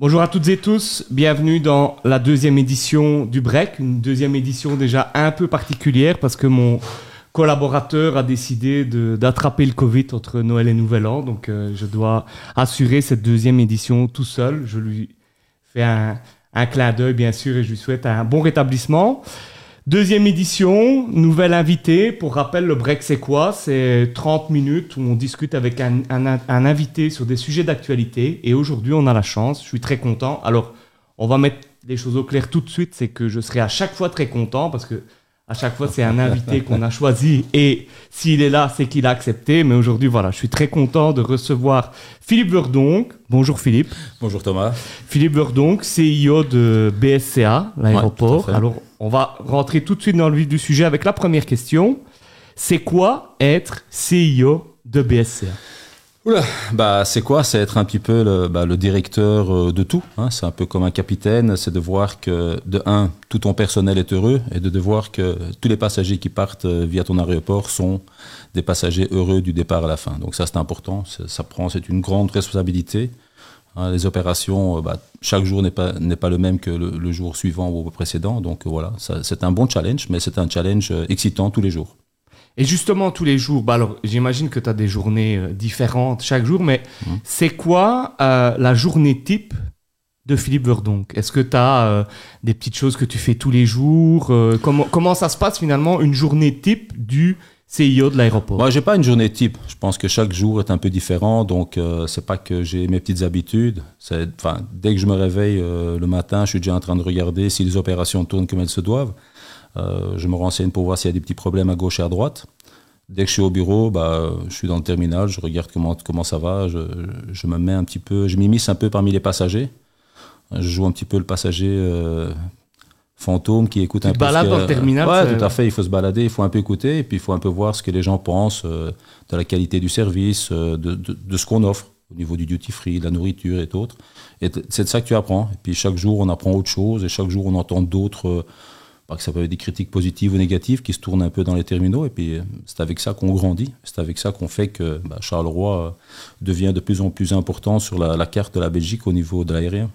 Bonjour à toutes et tous, bienvenue dans la deuxième édition du Break, une deuxième édition déjà un peu particulière parce que mon collaborateur a décidé d'attraper le Covid entre Noël et Nouvel An, donc euh, je dois assurer cette deuxième édition tout seul. Je lui fais un, un clin d'œil bien sûr et je lui souhaite un bon rétablissement. Deuxième édition, nouvelle invité. Pour rappel, le break, c'est quoi? C'est 30 minutes où on discute avec un, invité sur des sujets d'actualité. Et aujourd'hui, on a la chance, je suis très content. Alors, on va mettre les choses au clair tout de suite, c'est que je serai à chaque fois très content parce que à chaque fois, c'est un invité qu'on a choisi et s'il est là, c'est qu'il a accepté. Mais aujourd'hui, voilà, je suis très content de recevoir Philippe Verdonc. Bonjour Philippe. Bonjour Thomas. Philippe Verdonc, CIO de BSCA, l'aéroport. Alors, on va rentrer tout de suite dans le vif du sujet avec la première question. C'est quoi être CIO de BSCA Oula, bah c'est quoi? C'est être un petit peu le, bah, le directeur euh, de tout. Hein. C'est un peu comme un capitaine. C'est de voir que de un, tout ton personnel est heureux et de, voir que tous les passagers qui partent euh, via ton aéroport sont des passagers heureux du départ à la fin. Donc ça c'est important. Ça prend, c'est une grande responsabilité. Hein. les opérations, euh, bah, chaque jour n'est pas n'est pas le même que le, jour suivant ou précédent. Donc voilà, c'est un bon challenge, mais c'est un challenge excitant tous les jours. Et justement, tous les jours, bah alors j'imagine que tu as des journées euh, différentes chaque jour, mais mmh. c'est quoi euh, la journée type de Philippe Verdonc Est-ce que tu as euh, des petites choses que tu fais tous les jours comment, comment ça se passe finalement une journée type du CIO de l'aéroport? Moi, j'ai pas une journée type. Je pense que chaque jour est un peu différent, donc c'est pas que j'ai mes petites habitudes. Dès que je me réveille le matin, je suis déjà en train de regarder si les opérations tournent comme elles se doivent. Euh, je me renseigne pour voir s'il y a des petits problèmes à gauche et à droite. Dès que je suis au bureau, bah, je suis dans le terminal, je regarde comment, comment ça va, je, je me mets un petit peu, je m'immisce un peu parmi les passagers. Je joue un petit peu le passager euh, fantôme qui écoute un peu. Tu dans le terminal Ouais, tout à fait. Il faut se balader, il faut un peu écouter, et puis il faut un peu voir ce que les gens pensent euh, de la qualité du service, de, de, de, ce qu'on offre au niveau du duty free, de la nourriture et autres. Et c'est de ça que tu apprends. Et puis chaque jour, on apprend autre chose, et chaque jour, on entend d'autres que ça peut être des critiques positives ou négatives qui se tournent un peu dans les terminaux. Et puis, euh, c'est avec ça qu'on grandit. C'est avec ça qu'on fait que bah, Charleroi euh, devient de plus en plus important sur la, carte de la Belgique au niveau de l'aérien.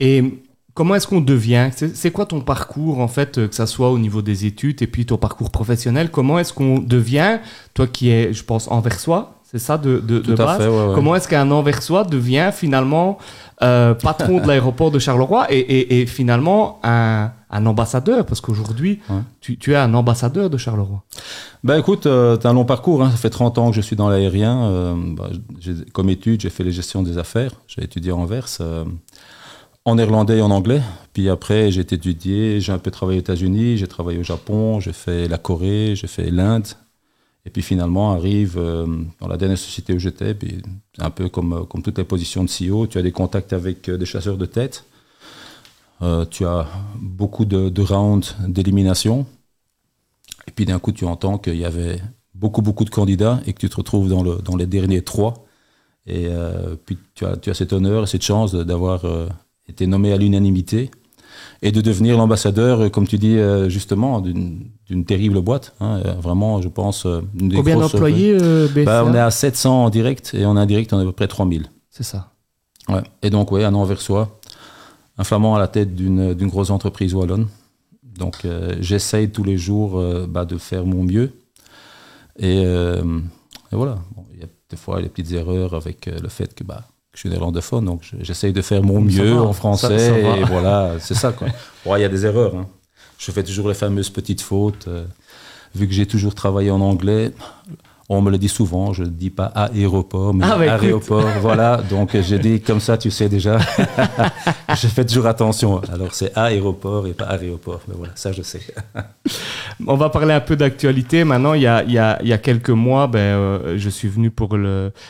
Et comment est-ce qu'on devient C'est quoi ton parcours, en fait, euh, que ça soit au niveau des études et puis ton parcours professionnel Comment est-ce qu'on devient, toi qui es, je pense, anversois, c'est ça de, de, de base fait, Comment est-ce qu'un anversois devient finalement patron de l'aéroport de Charleroi et, et finalement un un ambassadeur Parce qu'aujourd'hui, tu, es un ambassadeur de Charleroi. Ben écoute, euh, tu as un long parcours. Hein. Ça fait 30 ans que je suis dans l'aérien. Euh, bah, comme étude, j'ai fait les gestions des affaires. J'ai étudié en Anvers, euh, en néerlandais et en anglais. Puis après, j'ai étudié, j'ai un peu travaillé aux États-Unis, j'ai travaillé au Japon, j'ai fait la Corée, j'ai fait l'Inde. Et puis finalement, arrive dans la dernière société où j'étais, puis un peu comme, comme toutes les positions de CEO, tu as des contacts avec des chasseurs de tête. Euh, tu as beaucoup de, rounds d'élimination. Et puis d'un coup, tu entends qu'il y avait beaucoup, beaucoup de candidats et que tu te retrouves dans, le, dans les derniers trois. Et euh, puis tu as, tu as cet honneur et cette chance d'avoir euh, été nommé à l'unanimité et de devenir l'ambassadeur, comme tu dis justement, d'une terrible boîte. Hein. vraiment, je pense. Combien d'employés bah, On est à 700 en direct et en indirect, on est à peu près 3000. C'est ça. Ouais. Et donc, oui, un an vers soi un flamand à la tête d'une grosse entreprise wallonne. Donc euh, j'essaye tous les jours euh, bah, de faire mon mieux. Et, euh, voilà, il y a des fois des petites erreurs avec le fait que, bah, je suis néerlandophone, donc j'essaye de faire mon mieux en français. et voilà, c'est ça. Il y a des erreurs. Hein. Je fais toujours les fameuses petites fautes. vu que j'ai toujours travaillé en anglais, on me le dit souvent, je ne dis pas aéroport, mais ah, aéroport. Voilà, donc j'ai dit comme ça, tu sais déjà. je fais toujours attention. Alors c'est aéroport et pas aéroport. Mais voilà, ça je sais. on va parler un peu d'actualité. Maintenant, il y a, il y a, il y a quelques mois, ben, euh, je suis venu pour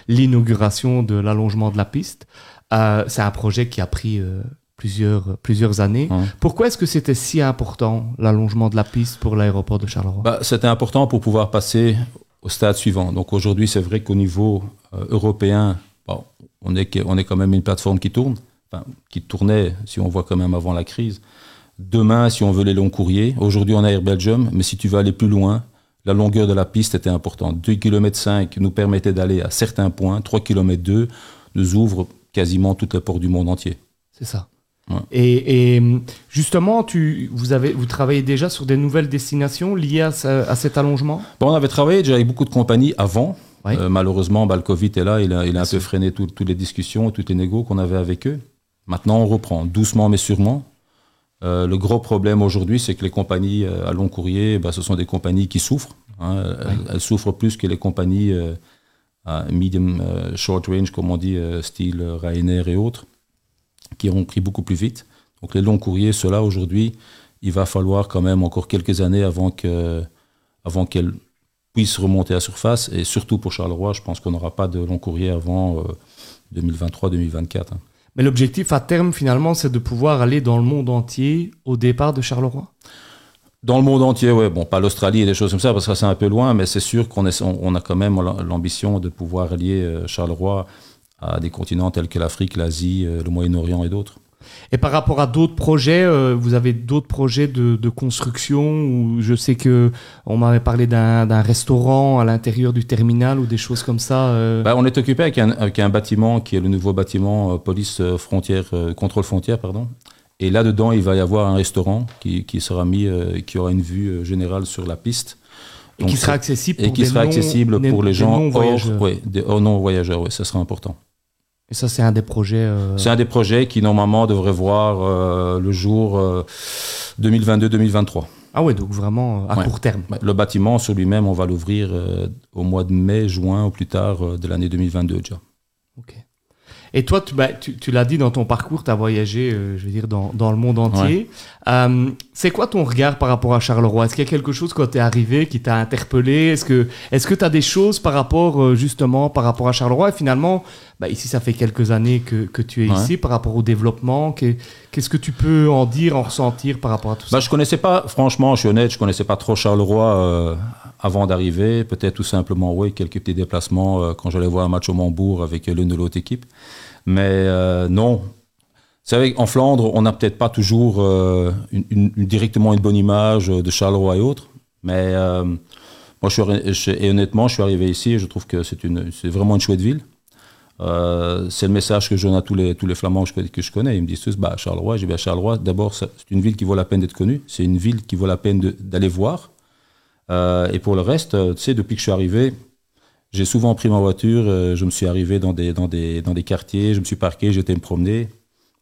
l'inauguration de l'allongement de la piste. Euh, c'est un projet qui a pris euh, plusieurs, plusieurs années. Pourquoi est-ce que c'était si important, l'allongement de la piste pour l'aéroport de Charleroi? Bah, C'était important pour pouvoir passer au stade suivant. Donc aujourd'hui, c'est vrai qu'au niveau euh, européen, on, est, quand même une plateforme qui tourne, enfin, qui tournait, si on voit quand même avant la crise. Demain, si on veut les longs courriers, aujourd'hui on a Air Belgium, mais si tu veux aller plus loin, la longueur de la piste était importante. 2 km 5 nous permettait d'aller à certains points, 3 km 2 nous ouvre quasiment toutes les portes du monde entier. C'est ça. Ouais. Et, et, justement, tu, vous, avez, vous travaillez déjà sur des nouvelles destinations liées à, ce- à cet allongement? Bon, on avait travaillé déjà avec beaucoup de compagnies avant. Euh, malheureusement, bah, le Covid est là, il a, il a un peu freiné tout- toutes les discussions, toutes les négos qu'on avait avec eux. Maintenant, on reprend, doucement mais sûrement. Euh, le gros problème aujourd'hui, c'est que les compagnies euh, à long courrier, bah, ce sont des compagnies qui souffrent. hein. Elles, elles souffrent plus que les compagnies euh, à medium, euh, short range, comme on dit, euh, style euh, Ryanair et autres, qui ont pris beaucoup plus vite. Donc les longs courriers, ceux-là, aujourd'hui, il va falloir quand même encore quelques années avant que avant qu'elles puissent remonter à surface. Et surtout pour Charleroi, je pense qu'on n'aura pas de long courrier avant euh, 2023-2024. hein. Mais l'objectif à terme, finalement, c'est de pouvoir aller dans le monde entier au départ de Charleroi? Dans le monde entier, ouais, bon, pas l'Australie et des choses comme ça, parce que c'est un peu loin, mais c'est sûr qu'on on, a quand même l'ambition de pouvoir allier euh, Charleroi à des continents tels que l'Afrique, l'Asie, euh, le Moyen-Orient et d'autres. Et par rapport à d'autres projets, euh, vous avez d'autres projets de, de construction où je sais que on m'avait parlé d'un restaurant à l'intérieur du terminal ou des choses comme ça. euh. Bah, on est occupé avec un, avec un bâtiment qui est le nouveau bâtiment euh, police frontière, contrôle frontière, pardon. Et là-dedans, il va y avoir un restaurant qui, qui sera mis, qui aura une vue générale sur la piste. et qui sera accessible et pour qui des sera non- accessible des- pour les gens hors, ouais, des hors non-voyageurs. Oui, ça sera important. Et ça, c'est un des projets. euh, C'est un des projets qui, normalement, devrait voir euh, le jour euh, 2022-2023. Ah ouais, donc vraiment euh, à Ouais. court terme. Le bâtiment sur lui-même, on va l'ouvrir euh, au mois de mai, juin, au plus tard euh, de l'année 2022 déjà. Ok. Et toi, tu, bah, tu, tu l'as dit dans ton parcours, tu as voyagé, euh, je veux dire, dans, dans le monde entier. Euh, c'est quoi ton regard par rapport à Charleroi? Est-ce qu'il y a quelque chose quand tu es arrivé qui t'a interpellé? Est-ce que est-ce tu as des choses par rapport, euh, justement, par rapport à Charleroi? Et finalement, bah, ici, ça fait quelques années que, que tu es Ouais. ici, par rapport au développement. Qu'est- Qu'est-ce que tu peux en dire, en ressentir par rapport à tout ça? Bah, je connaissais pas, franchement, je suis honnête, je connaissais pas trop Charleroi euh, avant d'arriver. Peut-être tout simplement, oui, quelques petits déplacements euh, quand j'allais voir un match au Mambourg avec euh, l'une de l'autre équipe. Mais euh, non. C'est vrai qu'en Flandre, on n'a peut-être pas toujours directement une bonne image de Charleroi et autres. Mais moi, je suis, et honnêtement, je suis arrivé ici et je trouve que c'est vraiment une chouette ville. C'est le message que je donne à tous les, tous les Flamands que je, connais. Ils me disent tous, bah, Charleroi, j'ai bien Charleroi. D'abord, c'est une ville qui vaut la peine d'être connue. C'est une ville qui vaut la peine d'aller voir. Euh, et pour le reste, euh, tu sais, depuis que je suis arrivé, j'ai souvent pris ma voiture. euh, je me suis arrivé dans des, dans, des, dans des quartiers. Je me suis parqué, j'étais me promener.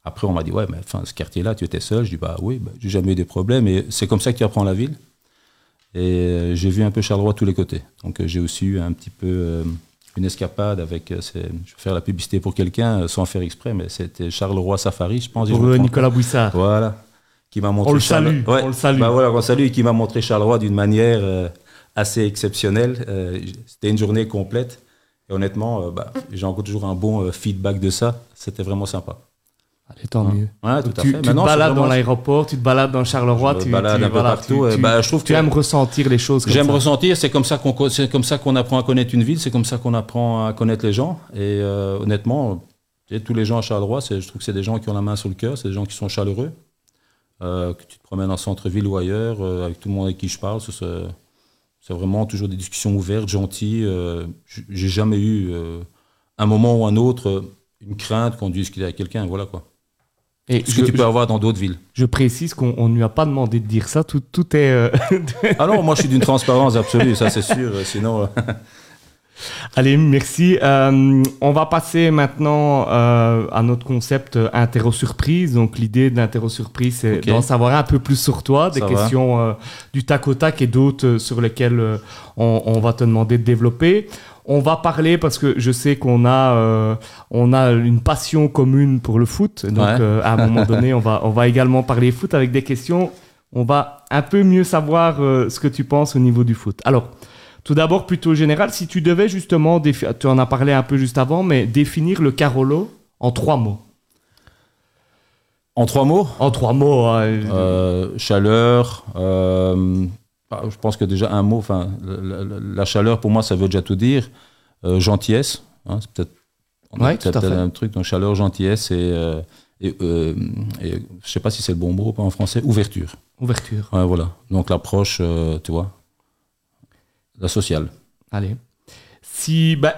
Après, on m'a dit, ouais, mais enfin, ce quartier-là, tu étais seul. Je dis, bah oui, bah, j'ai jamais eu des problèmes. Et c'est comme ça que tu apprends la ville. Et euh, j'ai vu un peu Charleroi de tous les côtés. Donc, j'ai aussi eu un petit peu une escapade avec. euh, je vais faire la publicité pour quelqu'un euh, sans faire exprès, mais c'était Charleroi Safari, je pense. je Pour Nicolas Bouissard. voilà. Qui m'a montré On le Charle- salue, Ouais. on le salue. Bah voilà, on le salue et qui m'a montré Charleroi d'une manière euh, assez exceptionnelle. Euh, C'était une journée complète. Et honnêtement, euh, bah, j'ai encore toujours un bon euh, feedback de ça. C'était vraiment sympa. Allez, tant Ouais. mieux. Ouais, tout Donc à tu fait. tu te balades dans l'aéroport, tu te balades dans Charleroi, Je tu, balade tu- un peu voilà, partout, tu- bah, je trouve tu que- aimes ressentir les choses J'aime ressentir, c'est comme ça qu'on comme ça qu'on apprend à connaître une ville, c'est comme ça qu'on apprend à connaître les gens. Et euh, honnêtement, tous les gens à Charleroi, je trouve que c'est des gens qui ont la main sur le cœur, c'est des gens qui sont chaleureux. Euh, que tu te promènes en centre-ville ou ailleurs, euh, avec tout le monde avec qui je parle, c'est- vraiment toujours des discussions ouvertes, gentilles. euh, J'ai jamais eu un moment ou un autre une crainte qu'on dise discuter avec quelqu'un, voilà quoi. Et Ce je, que tu peux je- avoir dans d'autres villes. je précise qu'on on ne lui a pas demandé de dire ça, tout, tout est... euh, Ah non, moi je suis d'une transparence absolue, ça c'est sûr. Sinon, Allez, merci. Euh, on va passer maintenant euh, à notre concept euh, interro-surprise. Donc, l'idée de l'interro-surprise, c'est d'en savoir un peu plus sur toi, des Ça questions euh, du tac au tac et d'autres sur lesquelles on, on va te demander de développer. On va parler parce que je sais qu'on a, on a une passion commune pour le foot. Donc, Ouais. à un moment donné, on va, on va également parler foot avec des questions. On va un peu mieux savoir ce que tu penses au niveau du foot. Alors, tout d'abord, plutôt général, si tu devais justement, tu en as parlé un peu juste avant, mais définir le Carolo en trois mots. en trois mots, En trois mots. hein. Euh, chaleur. euh, bah, je pense que déjà un mot, enfin, la, la- la chaleur pour moi ça veut déjà tout dire. Euh, gentillesse, hein, c'est peut-être Ouais, fait. un truc donc chaleur, gentillesse et, et, et je sais pas si c'est le bon mot en français, ouverture. Ouverture. Ouais, voilà. Donc l'approche, tu vois, la sociale. Allez. Si, bah,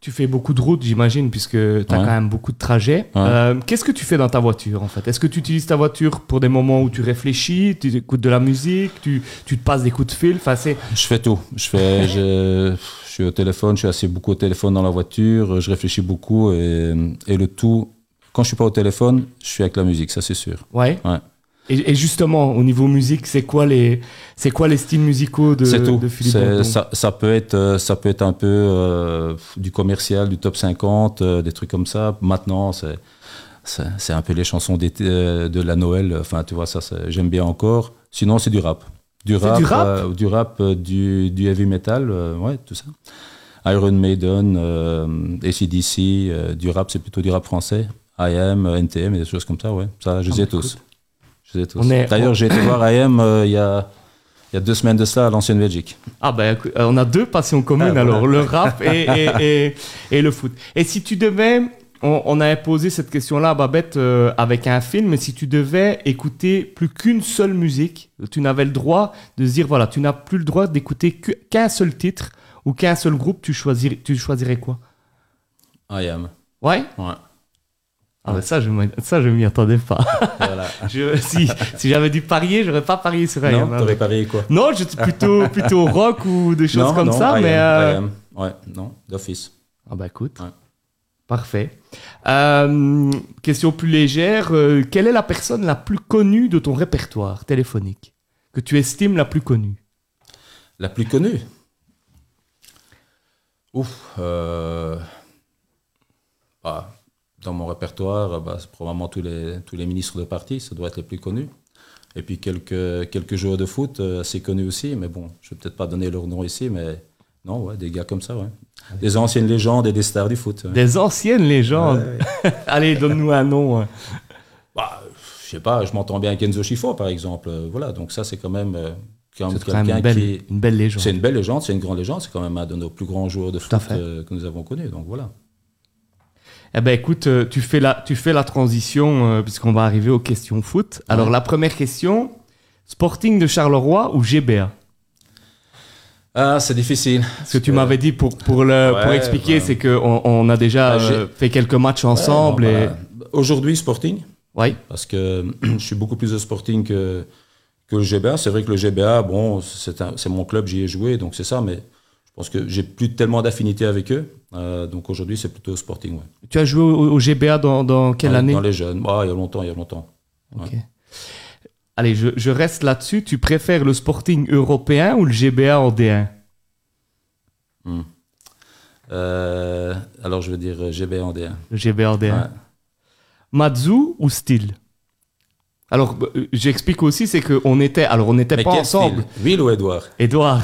tu- fais beaucoup de routes, j'imagine, puisque tu as Ouais. quand même beaucoup de trajets. Ouais. Euh, Qu'est-ce que tu fais dans ta voiture, en fait? Est-ce que tu utilises ta voiture pour des moments où tu réfléchis, tu écoutes de la musique, tu, tu te passes des coups de fil? Enfin. Je fais tout. Je fais, je, je suis au téléphone, je suis assez beaucoup au téléphone dans la voiture, je réfléchis beaucoup et, et le tout. Quand je suis pas au téléphone, je suis avec la musique, ça c'est sûr. Ouais. Ouais. Et, et justement, au niveau musique, c'est quoi les, c'est quoi les styles musicaux de, tout. de Philippe ça, ça peut être, euh, ça peut être un peu euh, du commercial, du top 50, euh, des trucs comme ça. Maintenant, c'est, c'est, un peu les chansons d'été, de la Noël. Enfin, tu vois, ça, j'aime bien encore. Sinon, c'est du rap. Du C'est rap, du rap euh, du, rap du, du heavy metal, ouais, tout ça. Iron Maiden, ACDC, du rap, c'est plutôt du rap français. IM, euh, NTM et des choses comme ça, ouais. Ça, je Ah, les ai bah, tous. D'ailleurs, j'ai été voir IM euh, il y a, il y a deux semaines de ça à l'ancienne Belgique. Ah ben, écoute, euh, on a deux passions communes Ah, voilà. alors, le rap et, et, et, et le foot. Et si tu devais, on, on avait posé cette question-là à Babette euh, avec un film, mais si tu devais écouter plus qu'une seule musique, tu n'avais le droit de se dire, voilà, tu n'as plus le droit d'écouter qu'un seul titre ou qu'un seul groupe, tu, choisir, tu choisirais quoi? IM. Ouais? Ouais. Ah ben ça, je je m'y attendais pas. Voilà. Je- si si j'avais dû parier, j'aurais pas parié sur Ryan. non, hein. t'aurais parié quoi? Non, j'étais plutôt, plutôt rock ou des choses non, comme non, ça, mais... euh. Ouais, non, d'office. Ah bah écoute, Ouais. parfait. Euh, question plus légère, euh, quelle est la personne la plus connue de ton répertoire téléphonique Que tu estimes la plus connue? La plus connue? Ouf. euh, bah, dans mon répertoire, bah, c'est probablement tous les, tous les ministres de parti, ça doit être les plus connus. Et puis quelques, quelques joueurs de foot euh, assez connus aussi, mais bon, je vais peut-être pas donner leur nom ici, mais non, ouais, des gars comme ça, ouais. Des anciennes légendes et des stars du foot. ouais. Des anciennes légendes. Ouais, Allez, donne-nous un nom. hein. Bah, je sais pas, je m'entends bien avec Enzo Schifo, par exemple. euh, Voilà, donc ça, c'est quand même, euh, quand C'est quand même une belle, qui est- une belle légende. C'est une belle légende, c'est une grande légende, c'est quand même un de nos plus grands joueurs de foot euh, que nous avons connus. Donc voilà. Eh ben écoute, euh, tu fais la, tu fais la transition euh, puisqu'on va arriver aux questions foot. Alors Ouais. la première question, Sporting de Charleroi ou GBA Ah, c'est difficile. Ce que tu m'avais dit pour, pour, le, pour expliquer, c'est qu'on on a déjà j'ai- euh, fait quelques matchs ensemble. Ouais, et... bah, Aujourd'hui, Sporting, Ouais. parce que je suis beaucoup plus de Sporting que, que le GBA. C'est vrai que le GBA, bon, c'est mon club, j'y ai joué, donc c'est ça, mais pense que j'ai plus tellement d'affinité avec eux. Euh, donc aujourd'hui, c'est plutôt Sporting. Ouais. Tu as joué au, au GBA dans, dans quelle Dans- année Dans les jeunes. Ah, il y a longtemps, il y a longtemps. Allez, je, je reste là-dessus. Tu préfères le Sporting européen ou le GBA en D1 Hmm. Euh, alors, je veux dire GBA en D1. Le GBA en D1. Ouais. Matsu ou Steel Alors, euh, j'explique aussi, c'est qu'on était, alors on n'était pas ensemble. Will ou Edouard Edouard,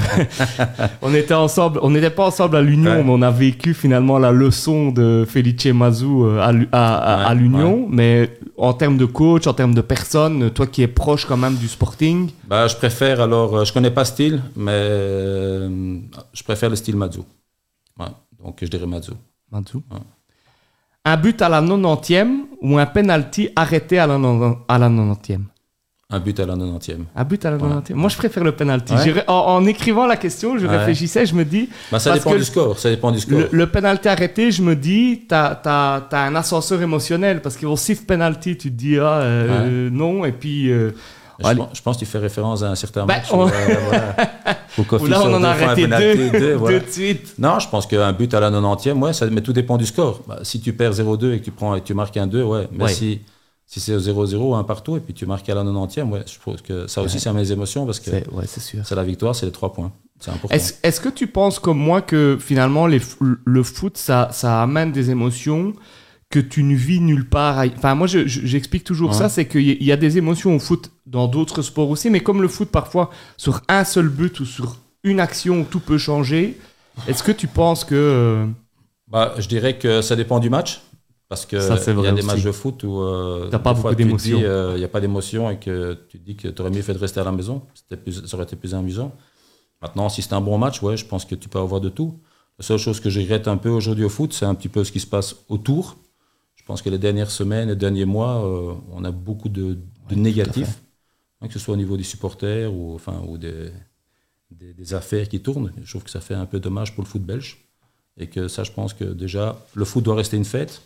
on était ensemble, on n'était pas ensemble à l'Union, Ouais. mais on a vécu finalement la leçon de Felice Mazou euh, à, Ouais, l'Union. Mais en termes de coach, en termes de personne, toi qui es proche quand même du Sporting, bah, Je préfère alors, euh, je connais pas style, mais je préfère le style Mazou. Donc je dirais Mazou. Mazou. Un but à la 90e ou un penalty arrêté à la, non- à la 90e Un but à la 90e. Un but à la Ouais. 90e. Moi, je préfère le penalty. Ouais. En, en écrivant la question, je Ouais. réfléchissais, je me dis, Bah, ça Parce dépend que du score. Ça dépend du score. Le, le penalty arrêté, je me dis, t'as as, un ascenseur émotionnel parce qu'ils vont siffler penalty, tu te dis ah euh, non, et puis euh, je, pense, je pense que tu fais référence à un certain Ben, match. on- où, euh, voilà, où Kofi où là on en a arrêté deux, deux, voilà. deux de suite. Non, je pense qu'un but à la 90e, ouais, ça, mais tout dépend du score. Bah, si tu perds 0-2 et que tu, prends, et que tu marques un 2, ouais. Mais Ouais. si, si c'est 0-0, un partout, et puis tu marques à la 90e, ouais, je trouve que ça aussi, Ouais. c'est mes émotions parce que C'est la victoire, c'est les trois points. Est-ce que tu penses comme moi que finalement les le foot ça, ça amène des émotions que tu ne vis nulle part Enfin moi je- je- j'explique toujours Ouais. ça, c'est qu'il y, il y a des émotions au foot dans d'autres sports aussi, mais comme le foot parfois sur un seul but ou sur une action tout peut changer, est-ce que tu penses que euh, Bah, je dirais que ça dépend du match. Parce que Ça, c'est il y a des matchs de foot où euh, T'as pas beaucoup dis, euh, Il n'y a pas d'émotion et que tu te dis que tu aurais mieux fait de rester à la maison. C'était plus, ça aurait été plus amusant. Maintenant, si c'est un bon match, ouais, je pense que tu peux avoir de tout. La seule chose que je regrette un peu aujourd'hui au foot, c'est un petit peu ce qui se passe autour. Je pense que les dernières semaines, les derniers mois, euh, on a beaucoup de, de négatifs, hein, que ce soit au niveau des supporters ou, enfin, ou des, des, des affaires qui tournent. Je trouve que ça fait un peu dommage pour le foot belge. Et que ça, je pense que déjà, le foot doit rester une fête.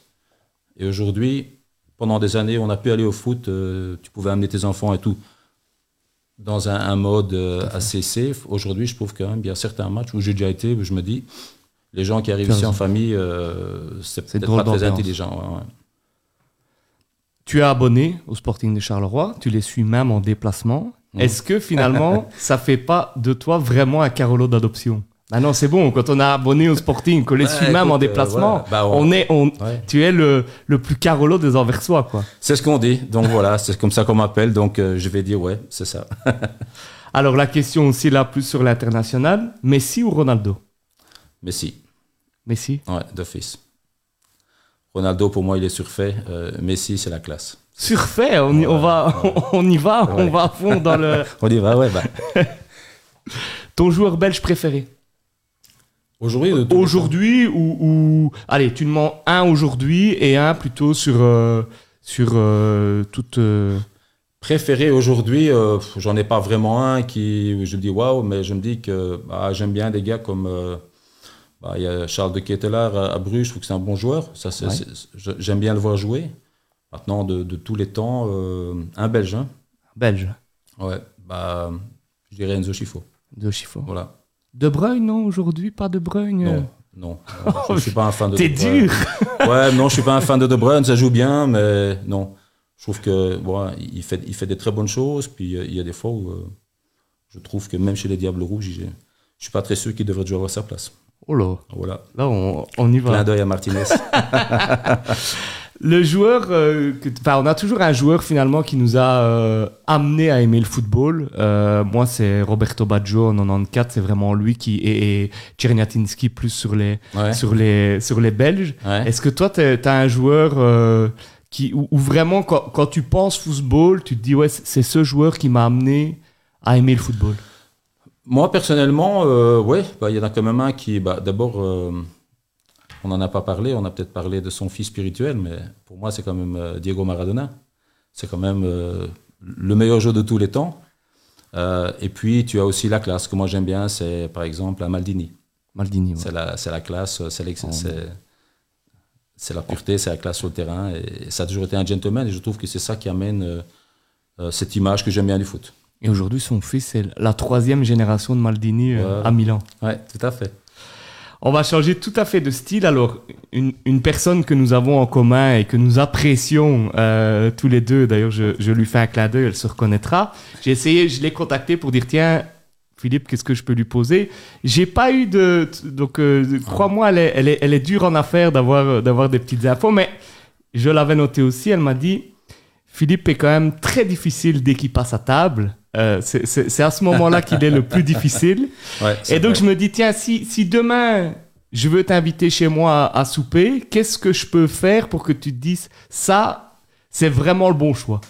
Et aujourd'hui, pendant des années, on a pu aller au foot, euh, tu pouvais amener tes enfants et tout, dans un, un mode euh, assez safe. Aujourd'hui, je trouve quand même, il y a certains matchs où j'ai déjà été, où je me dis, les gens qui arrivent ici en famille, euh, c'est peut-être pas très intelligent. ouais, ouais. Tu es abonné au Sporting de Charleroi, tu les suis même en déplacement. Mhm. Est-ce que finalement, ça fait pas de toi vraiment un Carolo d'adoption? Ah non, c'est bon, quand on a abonné au Sporting, qu'on les Bah, suit même en euh, déplacement. Bah, on- on est, on, Ouais. tu es le, le plus Carolo des Anversois, quoi. C'est ce qu'on dit. Donc voilà, c'est comme ça qu'on m'appelle. Donc euh, je vais dire ouais, c'est ça. Alors la question aussi là, plus sur l'international, Messi ou Ronaldo? Mais si, Messi? Ouais, d'office. Ronaldo, pour moi, il est surfait. Euh, Messi, c'est la classe. Surfait, on, y, on va, on y va, on Ouais. va à fond dans le... On y va, ouais. Bah. Ton joueur belge préféré? Aujourd'hui, Aujourd'hui ou, ou- Allez, tu demandes un aujourd'hui et un plutôt sur, euh, sur euh, toute... euh, Préféré aujourd'hui, euh, j'en ai pas vraiment un qui je me dis waouh, mais je me dis que bah, j'aime bien des gars comme euh, bah, il y a Charles de Ketelaar à, à Bruges, je trouve que c'est un bon joueur. Ça, Ouais. j'aime bien le voir jouer. Maintenant, de, de tous les temps, euh, un Belge. hein. belge Ouais, bah, je dirais Enzo Schifo. Voilà. De Bruyne, non, aujourd'hui, pas De Bruyne? Non, non, non, je ne suis pas un fan de T'es dur Ouais, non, je suis pas un fan de De Bruyne, ça joue bien, mais non. Je trouve que bon, il, fait, il fait des très bonnes choses, puis euh, il y a des fois où euh, je trouve que même chez les Diables Rouges, je suis pas très sûr qu'il devrait déjà avoir sa place. Oh là, Voilà. là, on, on y Clin va. d'œil à Martinez. Le joueur, euh, que- on a toujours un joueur finalement qui nous a euh, amené à aimer le football. Euh, moi, c'est Roberto Baggio en 94, c'est vraiment lui qui et, et plus sur les Ouais. sur les sur les Belges. Ouais. Est-ce que toi, tu as un joueur euh, qui, où, où vraiment, quand, quand tu penses football, tu te dis, ouais, c'est ce joueur qui m'a amené à aimer le football? Moi, personnellement, euh, ouais, bah, il y en a quand même un qui, bah, d'abord, euh, on n'en a pas parlé, on a peut-être parlé de son fils spirituel, mais pour moi, c'est quand même euh, Diego Maradona. C'est quand même euh, le meilleur joueur de tous les temps. Et puis, tu as aussi la classe que moi j'aime bien, c'est par exemple un Maldini. Maldini, ouais. C'est la, classe, c'est Oh. c'est- la pureté, c'est la classe sur le terrain. Et ça a toujours été un gentleman, et je trouve que c'est ça qui amène euh, cette image que j'aime bien du foot. Et aujourd'hui, son fils, c'est la troisième génération de Maldini euh, Ouais. à Milan. Ouais, tout à fait. On va changer tout à fait de style. Alors, une, une personne que nous avons en commun et que nous apprécions euh, tous les deux, d'ailleurs, je, je lui fais un clin d'œil, elle se reconnaîtra. J'ai essayé, je l'ai contacté pour dire tiens, Philippe, qu'est-ce que je peux lui poser? J'ai pas eu de. Donc, euh, crois-moi, elle est, elle, est, elle est dure en affaires d'avoir d'avoir des petites infos, mais je l'avais noté aussi. Elle m'a dit Philippe est quand même très difficile dès qu'il passe à table. Euh, c'est- à ce moment-là qu'il est le plus difficile. Ouais, Et donc vrai. je me dis, tiens, si, si demain je veux t'inviter chez moi à, à souper, qu'est-ce que je peux faire pour que tu te dises, ça, c'est vraiment le bon choix?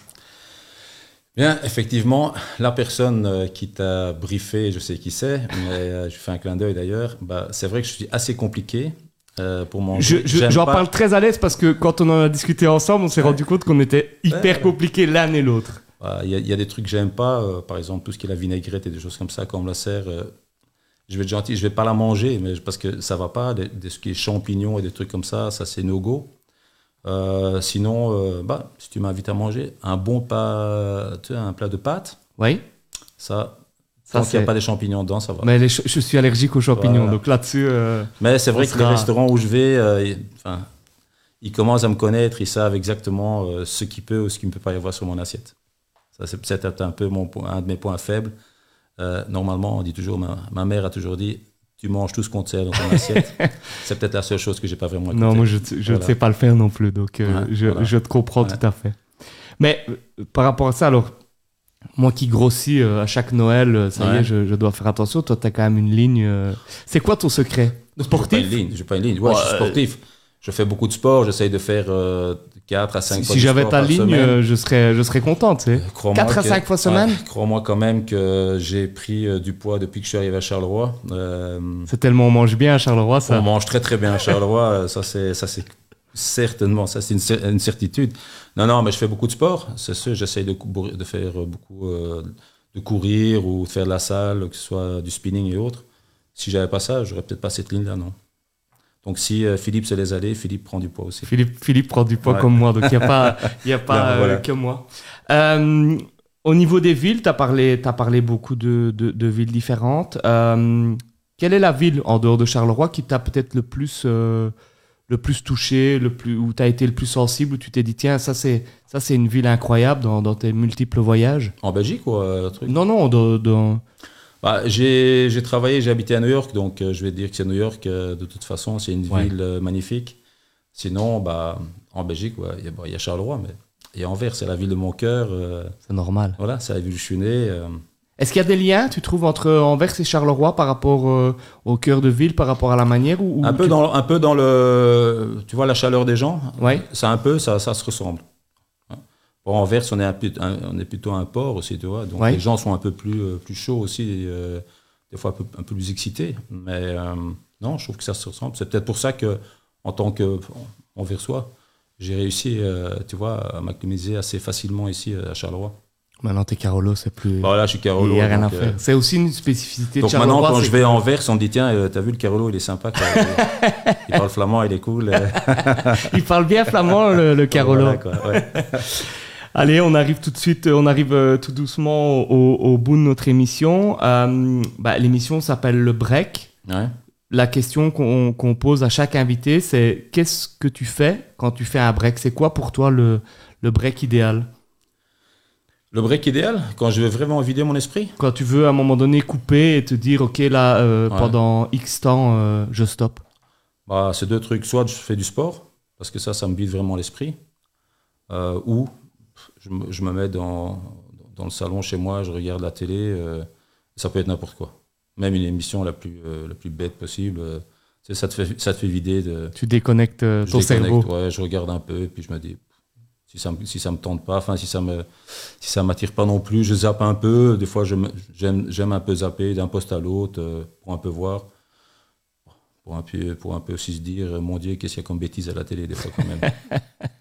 Bien, effectivement, la personne euh, qui t'a briefé, je sais qui c'est, mais euh, je fais un clin d'œil d'ailleurs, bah, c'est vrai que je suis assez compliqué euh, pour Je- manger. je- J'en pas- parle très à l'aise parce que quand on en a discuté ensemble, on s'est rendu compte qu'on était hyper Ouais. compliqués l'un et l'autre. Il y, a- il y a des trucs que j'aime pas, euh, par exemple tout ce qui est la vinaigrette et des choses comme ça, quand on me la sert, euh, je vais être gentil, je vais pas la manger, mais parce que ça va pas, des, des- ce qui est champignons et des trucs comme ça, ça c'est no go. Euh, sinon, euh, bah, si tu m'invites à manger, un bon pas, tu sais, un plat de pâtes, Oui. ça, Ça, tant qu'il n'y a pas des champignons dedans, ça va. Mais les je suis allergique aux champignons, Voilà. donc là-dessus. euh, Mais c'est vrai que les restaurants où je vais, ils, enfin, ils commencent à me connaître, ils savent exactement ce qui peut ou ce qui ne peut pas y avoir sur mon assiette. Ça, c'est peut-être un peu mon, point- un de mes points faibles. Euh, normalement, on dit toujours, ma, ma mère a toujours dit, tu manges tout ce qu'on te sert dans ton assiette. c'est peut-être la seule chose que j'ai pas vraiment. Non, moi, je, ne Voilà. sais pas le faire non plus, donc euh, Ouais, je, voilà. je te comprends Ouais. tout à fait. Mais euh, par rapport à ça, alors, moi qui grossis euh, à chaque Noël, ça y est, je, je dois faire attention. Toi, tu as quand même une ligne. C'est quoi ton secret? J'ai pas une Sportif? ligne. J'ai pas une ligne. Ouais, je suis sportif. Je fais beaucoup de sport. J'essaye de faire euh, 4 à 5 Si, fois si j'avais ta par ligne, semaine. euh, je serais, je serais content, tu sais. Crois-moi 4 à que- 5 fois ouais, semaine Crois-moi quand même que j'ai pris euh, du poids depuis que je suis arrivé à Charleroi. Euh, C'est tellement on mange bien à Charleroi, ça. on mange très très bien à Charleroi. euh, ça c'est ça c'est certainement ça c'est une, cer- une certitude. Non non, mais je fais beaucoup de sport. C'est sûr, j'essaye de, faire beaucoup euh, de courir ou de faire de la salle, que ce soit du spinning et autres. Si j'avais pas ça, j'aurais peut-être pas cette ligne là, non. Donc si euh, Philippe se laisse aller, Philippe prend du poids aussi. Philippe, Philippe prend du poids Ouais. comme moi, donc il n'y a pas, il y a pas euh, voilà. que moi. Euh, au niveau des villes, tu as parlé, t'as parlé beaucoup de, de- de villes différentes. Euh, quelle est la ville en dehors de Charleroi qui t'a peut-être le plus, euh, le plus touché, le plus, où tu as été le plus sensible, où tu t'es dit, tiens, ça c'est, ça c'est une ville incroyable dans, dans tes multiples voyages? En Belgique ou euh, truc? Non, non, dans, dans- Bah, j'ai j'ai travaillé, j'ai habité à New York, donc euh, je vais dire que c'est New York. euh, de toute façon, c'est une Ouais. ville euh, magnifique. Sinon, bah, en Belgique, ouais, il y, a- bah, il y a Charleroi, mais il y a Anvers, c'est la ville de mon cœur. c'est normal. voilà, c'est la ville où je suis né. Est-ce qu'il y a des liens, tu trouves, entre Anvers et Charleroi par rapport au cœur de ville, par rapport à la manière ou, ou un, peu tu- dans, un peu dans le. Tu vois, la chaleur des gens, Ouais. c'est un peu, ça, ça se ressemble. Bon, Anvers, on est, un peu- un- on est plutôt un port aussi, tu vois. Donc Ouais. les gens sont un peu plus, euh, plus chauds aussi, euh, des fois un peu, un peu plus excités. Mais euh, non, je trouve que ça se ressemble. C'est peut-être pour ça que, en tant qu'Anversois, j'ai réussi, euh, tu vois, à m'acclimater assez facilement ici à Charleroi. Maintenant, t'es Carolo, c'est plus. Voilà, je suis Il Carolo. n'y a rien à euh, faire. C'est aussi une spécificité donc de Charleroi. maintenant, quand je vais à Anvers, on me dit tiens, euh, t'as vu le Carolo, il est sympa. quoi. il parle flamand, il est cool. Il parle bien flamand, le, le Carolo. Voilà, quoi, ouais. Allez, on arrive tout de suite, on arrive euh, tout doucement au, au bout de notre émission. Euh, bah, L'émission s'appelle Le Break. Ouais. La question qu'on pose à chaque invité, c'est qu'est-ce que tu fais quand tu fais un break? C'est quoi pour toi le, le break idéal? Le break idéal, quand je veux vraiment vider mon esprit? Quand tu veux à un moment donné couper et te dire, ok, là, euh, Ouais. pendant X temps, euh, je stoppe. bah, C'est deux trucs. Soit je fais du sport, parce que ça, ça me vide vraiment l'esprit. euh, ou je me, je me mets dans, dans le salon chez moi, je regarde la télé. euh, ça peut être n'importe quoi. Même une émission la plus, euh, la plus bête possible. euh, ça, te fait, ça te fait vider. De, Tu déconnectes ton déconnecte, cerveau. ouais, je regarde un peu, puis je me dis, si ça si ça me tente pas, enfin, si ça me, si ça m'attire pas non plus, je zappe un peu. Des fois, j'aime, un peu zapper d'un poste à l'autre pour un peu voir. Pour un peu, pour un peu aussi se dire, mon Dieu, qu'est-ce qu'il y a comme bêtises à la télé, des fois, quand même.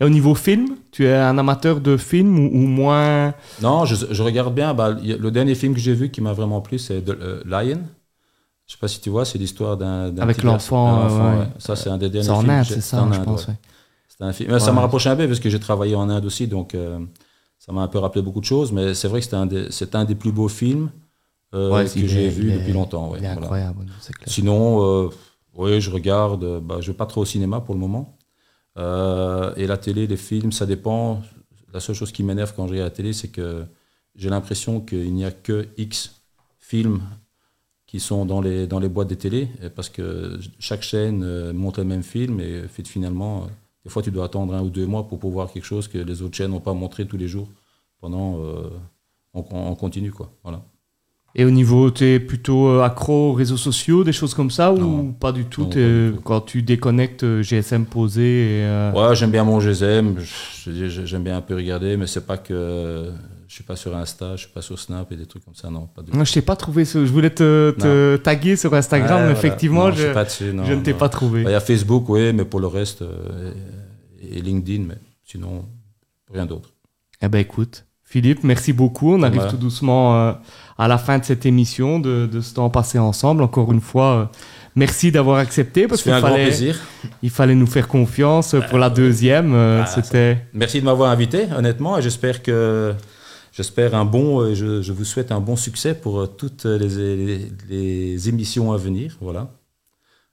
Et au niveau film, tu es un amateur de film ou, ou moins? Non, je, je regarde bien. Bah, le dernier film que j'ai vu qui m'a vraiment plu, c'est The euh, Lion. Je sais pas si tu vois, c'est l'histoire d'un, Avec l'enfant, euh, ouais. Ça, c'est un des derniers C'est en films. que Inde, c'est ça, en je Inde, pense. ouais. un film. Ça m'a rapproché un peu parce que j'ai travaillé en Inde aussi, donc euh, ça m'a un peu rappelé beaucoup de choses. Mais c'est vrai que c'était un, des- c'est un des plus beaux films euh, que j'ai vu depuis longtemps. Il est voilà. incroyable, c'est clair. Sinon, oui, je regarde. Bah, je vais pas trop au cinéma pour le moment. Euh, et la télé, les films, ça dépend. La seule chose qui m'énerve quand je regarde la télé, c'est que j'ai l'impression qu'il n'y a que X films qui sont dans les, dans les boîtes des télé, et parce que chaque chaîne euh, montre le même film, et finalement, euh, des fois, tu dois attendre un ou deux mois pour pouvoir voir quelque chose que les autres chaînes n'ont pas montré tous les jours pendant. euh, on, on continue, quoi. Voilà. Et au niveau, tu es plutôt euh, accro aux réseaux sociaux, des choses comme ça, ou Non. pas du tout, Non, t'es- pas du tout. Quand tu déconnectes euh, GSM posé et, euh, Ouais, j'aime bien mon GSM, j'aime bien un peu regarder, mais c'est pas que je suis pas sur Insta, je suis pas sur Snap et des trucs comme ça, non, pas du tout. Moi, je t'ai pas trouvé. ce- Je voulais te, te taguer sur Instagram, Ouais, mais voilà. effectivement, Non, je, dessus, non, ne t'ai non. pas trouvé. Il y a Facebook, oui, mais pour le reste, euh, et, et LinkedIn, mais sinon, rien d'autre. Eh ben, écoute, Philippe, merci beaucoup. On arrive Ouais. tout doucement euh, à la fin de cette émission, de, de ce temps passé ensemble. Encore une fois, euh, merci d'avoir accepté parce qu'il fallait, plaisir. il fallait nous faire confiance pour la deuxième. euh, Ah, C'était. Merci de m'avoir invité, honnêtement, et j'espère que j'espère un bon, je, je vous souhaite un bon succès pour toutes les, les, les émissions à venir, voilà.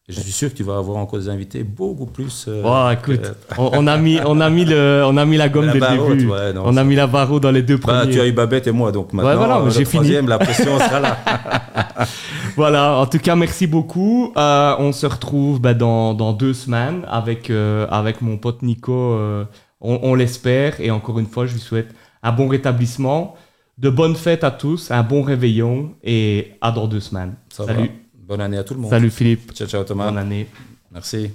Je suis sûr que tu vas avoir encore des invités beaucoup plus. euh, Oh, écoute, que- on, on a mis, on a mis le, on a mis la gomme La dès le barre début. haute, ouais, non, on a mis la barre haute dans les deux Bah, premiers. tu as eu Babette et moi, donc maintenant, voilà, euh, j'ai le fini. troisième, la pression sera là. Voilà, en tout cas, merci beaucoup. Euh, on se retrouve bah, dans, dans deux semaines avec, euh, avec mon pote Nico, euh, on, on l'espère. Et encore une fois, je lui souhaite un bon rétablissement, de bonnes fêtes à tous, un bon réveillon et à dans deux semaines. Ça Salut, va. Bonne année à tout le monde. salut Philippe, Ciao, ciao Thomas. bonne année. Merci.